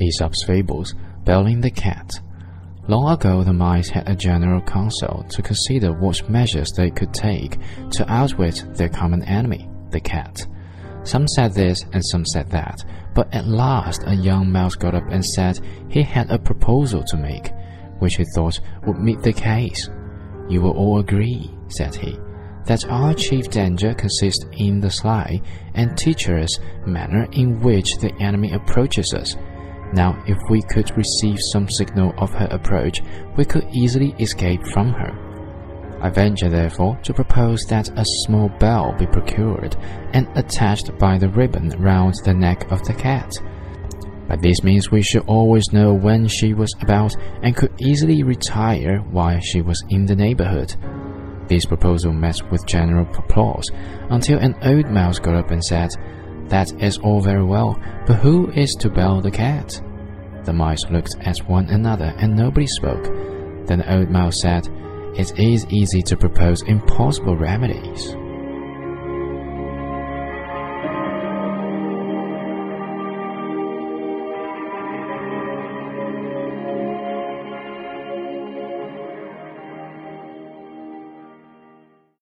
Aesop's Fables, Belling the Cat. Long ago, the mice had a general council to consider what measures they could take to outwit their common enemy, the cat. Some said this and some said that, but at last a young mouse got up and said he had a proposal to make, which he thought would meet the case. You will all agree, said he, that our chief danger consists in the sly and treacherous manner in which the enemy approaches us now, if we could receive some signal of her approach, we could easily escape from her. I venture, therefore, to propose that a small bell be procured and attached by the ribbon round the neck of the cat. By this means, we should always know when she was about and could easily retire while she was in the neighborhood. This proposal met with general applause until an old mouse got up and said, that is all very well, but who is to bell the cat? The mice looked at one another and nobody spoke. Then the old mouse said, It is easy to propose impossible remedies.